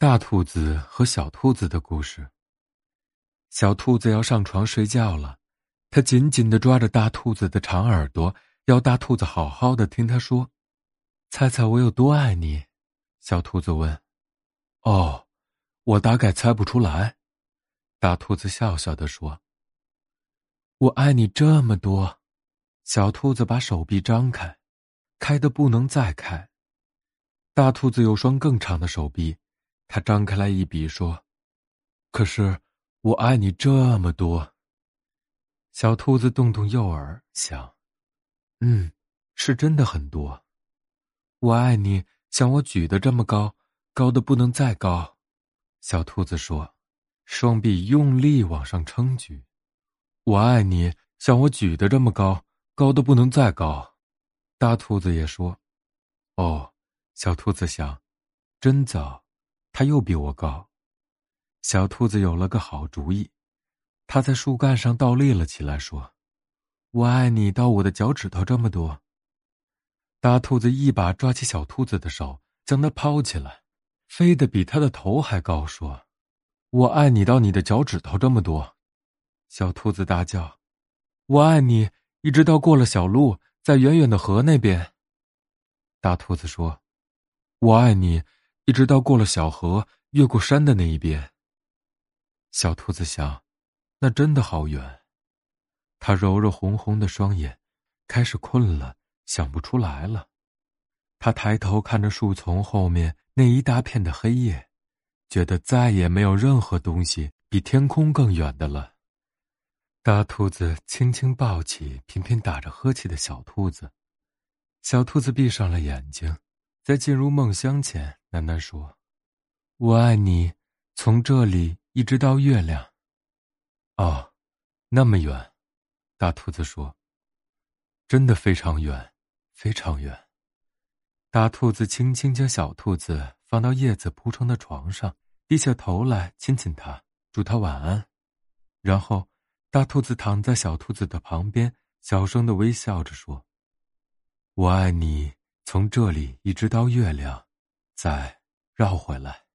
大兔子和小兔子的故事。小兔子要上床睡觉了，它紧紧的抓着大兔子的长耳朵，要大兔子好好的听它说：“猜猜我有多爱你？”小兔子问。“哦，我大概猜不出来。”大兔子笑笑的说。“我爱你这么多。”小兔子把手臂张开，开的不能再开。大兔子有双更长的手臂。他张开来一比说：“可是我爱你这么多。”小兔子动动右耳想：“嗯，是真的很多。我爱你，像我举得这么高，高的不能再高。”小兔子说，双臂用力往上撑举。“我爱你，像我举得这么高，高的不能再高。”大兔子也说：“哦。”小兔子想：“真早。”他又比我高，小兔子有了个好主意，它在树干上倒立了起来，说：“我爱你到我的脚趾头这么多。”大兔子一把抓起小兔子的手，将它抛起来，飞得比它的头还高，说：“我爱你到你的脚趾头这么多。”小兔子大叫：“我爱你，一直到过了小路，在远远的河那边。”大兔子说：“我爱你。”一直到过了小河，越过山的那一边。小兔子想，那真的好远。它揉揉红红的双眼，开始困了，想不出来了。它抬头看着树丛后面那一大片的黑夜，觉得再也没有任何东西比天空更远的了。大兔子轻轻抱起频频打着呵气的小兔子，小兔子闭上了眼睛。在进入梦乡前，楠楠说：“我爱你，从这里一直到月亮。”哦，那么远，大兔子说：“真的非常远，非常远。”大兔子轻轻将小兔子放到叶子铺成的床上，低下头来亲亲它，祝它晚安。然后，大兔子躺在小兔子的旁边，小声的微笑着说：“我爱你。”从这里一直到月亮，再绕回来。